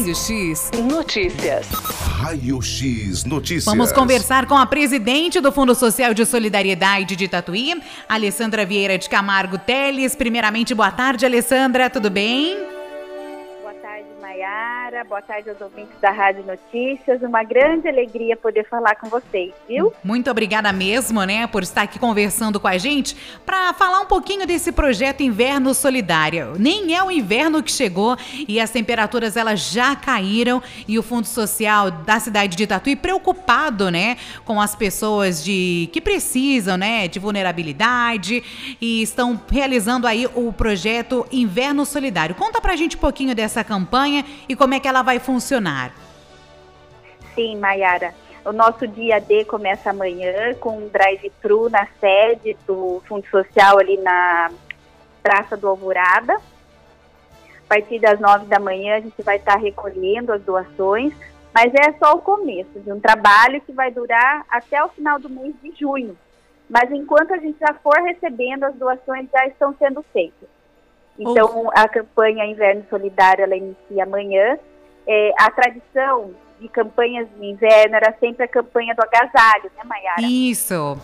Raio X Notícias. Raio X Notícias. Vamos conversar com a presidente do Fundo Social de Solidariedade de Tatuí, Alessandra Vieira de Camargo Teles. Primeiramente, boa tarde, Alessandra, tudo bem? Maiara, boa tarde aos ouvintes da Rádio Notícias. Uma grande alegria poder falar com vocês, viu? Muito obrigada mesmo, né, por estar aqui conversando com a gente para falar um pouquinho desse projeto Inverno Solidário. Nem é o inverno que chegou e as temperaturas elas já caíram e o Fundo Social da cidade de Tatuí preocupado, né, com as pessoas de que precisam, né, de vulnerabilidade e estão realizando aí o projeto Inverno Solidário. Conta pra gente um pouquinho dessa campanha e como é que ela vai funcionar. Sim, Mayara. O nosso dia D começa amanhã com um drive-thru na sede do Fundo Social ali na Praça do Alvorada. A partir das nove da manhã a gente vai estar recolhendo as doações, mas é só o começo de um trabalho que vai durar até o final do mês de junho. Mas enquanto a gente já for recebendo, as doações já estão sendo feitas. Então, a campanha Inverno Solidário, ela inicia amanhã. É, a tradição de campanhas de inverno era sempre a campanha do agasalho, né, Mayara? Isso.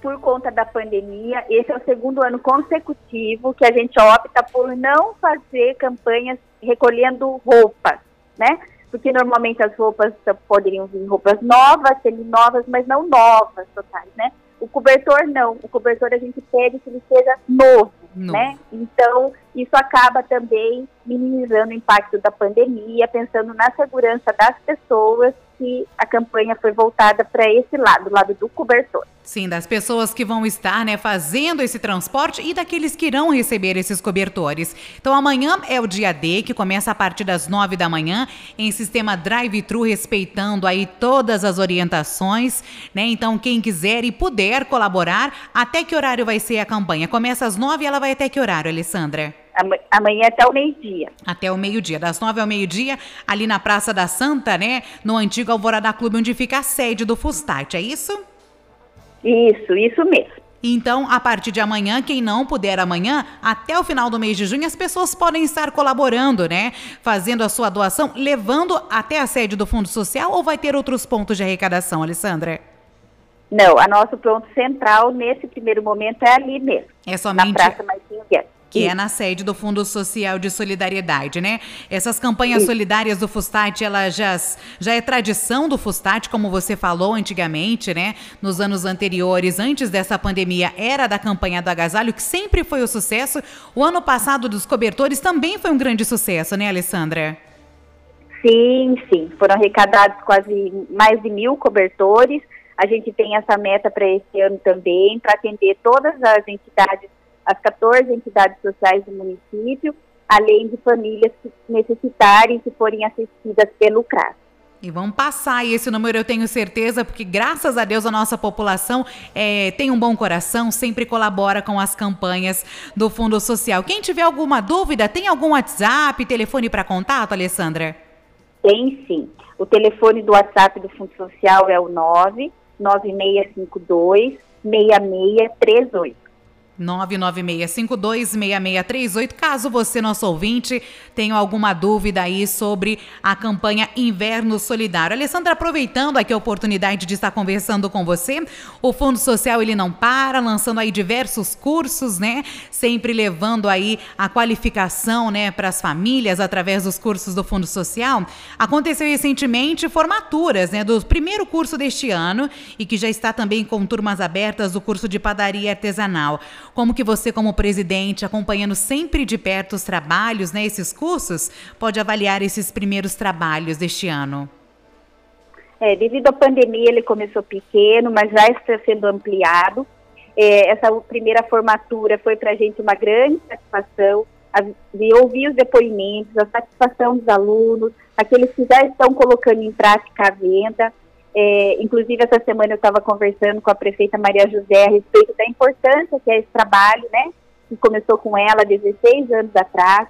Por conta da pandemia, esse é o segundo ano consecutivo que a gente opta por não fazer campanhas recolhendo roupas, né? Porque normalmente as roupas poderiam vir roupas novas, semi-novas, mas não novas totais, né? O cobertor não. O cobertor a gente pede que ele seja novo, novo. Né? Então, isso acaba também minimizando o impacto da pandemia, pensando na segurança das pessoas que a campanha foi voltada para esse lado, o lado do cobertor. Sim, das pessoas que vão estar né, fazendo esse transporte e daqueles que irão receber esses cobertores. Então amanhã é o dia D, que começa a partir das nove da manhã, em sistema drive-thru, respeitando aí todas as orientações. Né? Então, quem quiser e puder colaborar, até que horário vai ser a campanha? Começa às nove e ela vai até que horário, Alessandra? Amanhã até o meio-dia. Até o meio-dia, das nove ao meio-dia, ali na Praça da Santa, né? No antigo Alvorada Clube, onde fica a sede do Fustat, é isso? Isso, isso mesmo. Então, a partir de amanhã, quem não puder amanhã, até o final do mês de junho, as pessoas podem estar colaborando, né? Fazendo a sua doação, levando até a sede do Fundo Social ou vai ter outros pontos de arrecadação, Alessandra? Não, a nosso ponto central nesse primeiro momento é ali mesmo. É somente. Na Praça Martinho Guedes que é na sede do Fundo Social de Solidariedade, né? Essas campanhas solidárias do Fustat, ela já, já é tradição do Fustat, como você falou antigamente, né? Nos anos anteriores, antes dessa pandemia, era da campanha do agasalho, que sempre foi o sucesso. O ano passado dos cobertores também foi um grande sucesso, né, Alessandra? Sim, sim. Foram arrecadados quase mais de mil cobertores. A gente tem essa meta para esse ano também, para atender todas as entidades as 14 entidades sociais do município, além de famílias que necessitarem, que forem assistidas pelo CRAS. E vamos passar esse número, eu tenho certeza, porque graças a Deus a nossa população é, tem um bom coração, sempre colabora com as campanhas do Fundo Social. Quem tiver alguma dúvida, tem algum WhatsApp, telefone para contato, Alessandra? Tem sim. O telefone do WhatsApp do Fundo Social é o 99652 6638. 996526638. Caso você, nosso ouvinte, tenha alguma dúvida aí sobre a campanha Inverno Solidário. Alessandra, aproveitando aqui a oportunidade de estar conversando com você, o Fundo Social ele não para, lançando aí diversos cursos, né? Sempre levando aí a qualificação, né, para as famílias através dos cursos do Fundo Social. Aconteceu recentemente formaturas, né, do primeiro curso deste ano e que já está também com turmas abertas do curso de padaria artesanal. Como que você, como presidente, acompanhando sempre de perto os trabalhos, né, esses cursos, pode avaliar esses primeiros trabalhos deste ano? É, devido à pandemia, ele começou pequeno, mas já está sendo ampliado. É, essa primeira formatura foi para a gente uma grande satisfação de ouvir os depoimentos, a satisfação dos alunos, aqueles que já estão colocando em prática a venda. É, inclusive, essa semana eu estava conversando com a prefeita Maria José a respeito da importância que é esse trabalho, né? Que começou com ela 16 anos atrás,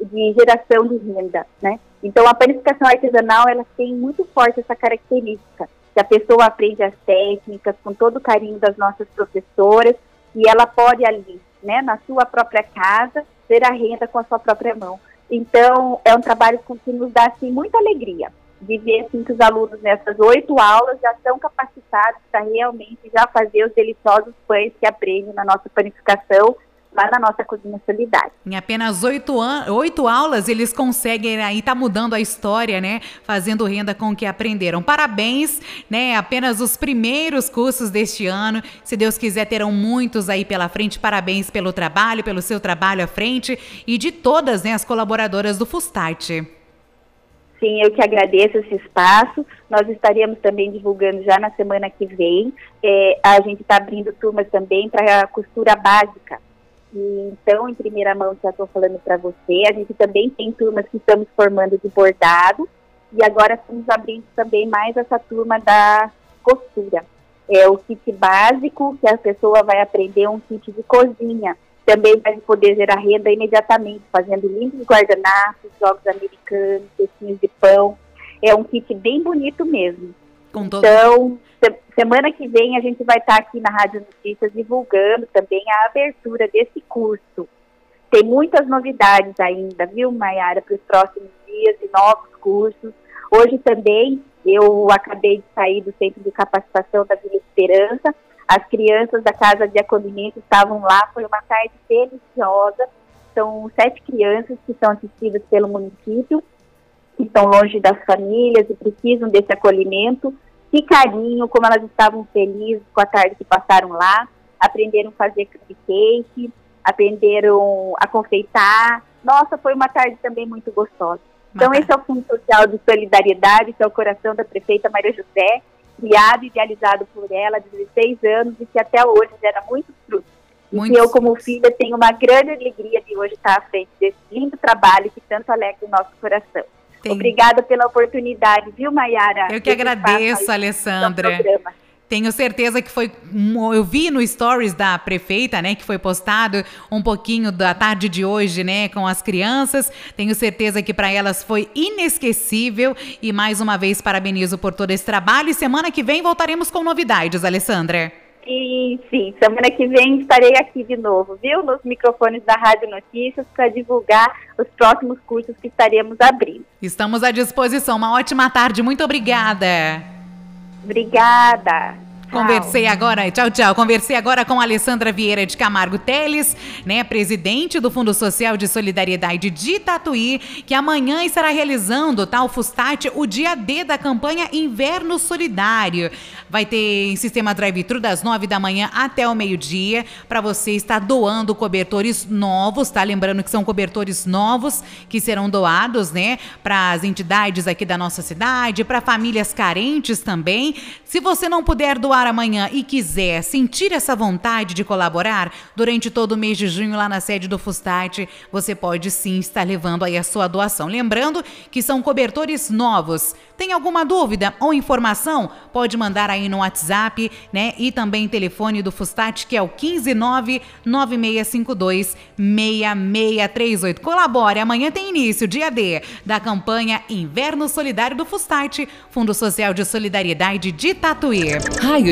de geração de renda, né? Então, a panificação artesanal, ela tem muito forte essa característica, que a pessoa aprende as técnicas com todo o carinho das nossas professoras e ela pode ali, né, na sua própria casa, ter a renda com a sua própria mão. Então, é um trabalho que nos dá assim, muita alegria de ver assim, que os alunos nessas oito aulas já estão capacitados para realmente já fazer os deliciosos pães que aprendem na nossa panificação lá na nossa cozinha solidária. Em apenas oito, oito aulas, eles conseguem aí tá mudando a história, né? Fazendo renda com o que aprenderam. Parabéns, né? Apenas os primeiros cursos deste ano. Se Deus quiser, terão muitos aí pela frente. Parabéns pelo trabalho, pelo seu trabalho à frente e de todas né, as colaboradoras do Fustarte. Sim, eu que agradeço esse espaço. Nós estaríamos também divulgando já na semana que vem. É, a gente está abrindo turmas também para costura básica. E, então, em primeira mão, já estou falando para você. A gente também tem turmas que estamos formando de bordado. E agora estamos abrindo também mais essa turma da costura. É o kit básico, que a pessoa vai aprender um kit de cozinha também vai poder gerar renda imediatamente, fazendo lindos guardanapos, jogos americanos, cestinhos de pão. É um kit bem bonito mesmo. Então, se, semana que vem a gente vai estar aqui na Rádio Notícias divulgando também a abertura desse curso. Tem muitas novidades ainda, viu, Mayara, para os próximos dias e novos cursos. Hoje também eu acabei de sair do Centro de Capacitação da Vila Esperança as crianças da casa de acolhimento estavam lá, foi uma tarde deliciosa. São sete crianças que são assistidas pelo município, que estão longe das famílias e precisam desse acolhimento. Que carinho, como elas estavam felizes com a tarde que passaram lá, aprenderam a fazer cupcake, aprenderam a confeitar. Nossa, foi uma tarde também muito gostosa. Então, esse é o Fundo Social de Solidariedade, que é o coração da prefeita Maria José, criado e idealizado por ela há 16 anos e que até hoje gera muitos frutos. Muito e eu, como filha, tenho uma grande alegria de hoje estar à frente desse lindo trabalho que tanto alegra o nosso coração. Obrigada pela oportunidade, viu, Mayara? Eu que agradeço, Alessandra. Tenho certeza que foi. Eu vi no stories da prefeita, né, que foi postado um pouquinho da tarde de hoje, né, com as crianças. Tenho certeza que para elas foi inesquecível. E mais uma vez parabenizo por todo esse trabalho. E semana que vem voltaremos com novidades, Alessandra. Sim, sim. Semana que vem estarei aqui de novo, viu? Nos microfones da Rádio Notícias para divulgar os próximos cursos que estaremos abrindo. Estamos à disposição. Uma ótima tarde. Muito obrigada. Obrigada. Conversei agora, tchau, tchau. Conversei agora com Alessandra Vieira de Camargo Teles, né, presidente do Fundo Social de Solidariedade de Tatuí, que amanhã estará realizando, tal tá, Fustate, o dia D da campanha Inverno Solidário. Vai ter em sistema drive-thru das nove da manhã até o meio-dia para você estar doando cobertores novos, tá? Lembrando que são cobertores novos que serão doados, né, para as entidades aqui da nossa cidade, para famílias carentes também. Se você não puder doar amanhã e quiser sentir essa vontade de colaborar durante todo o mês de junho lá na sede do Fustate, você pode sim estar levando aí a sua doação. Lembrando que são cobertores novos. Tem alguma dúvida ou informação? Pode mandar aí no WhatsApp, né? E também telefone do Fustate, que é o 159 9652 6638. Colabore, amanhã tem início, dia D, da campanha Inverno Solidário do Fustate, Fundo Social de Solidariedade de Tatuí.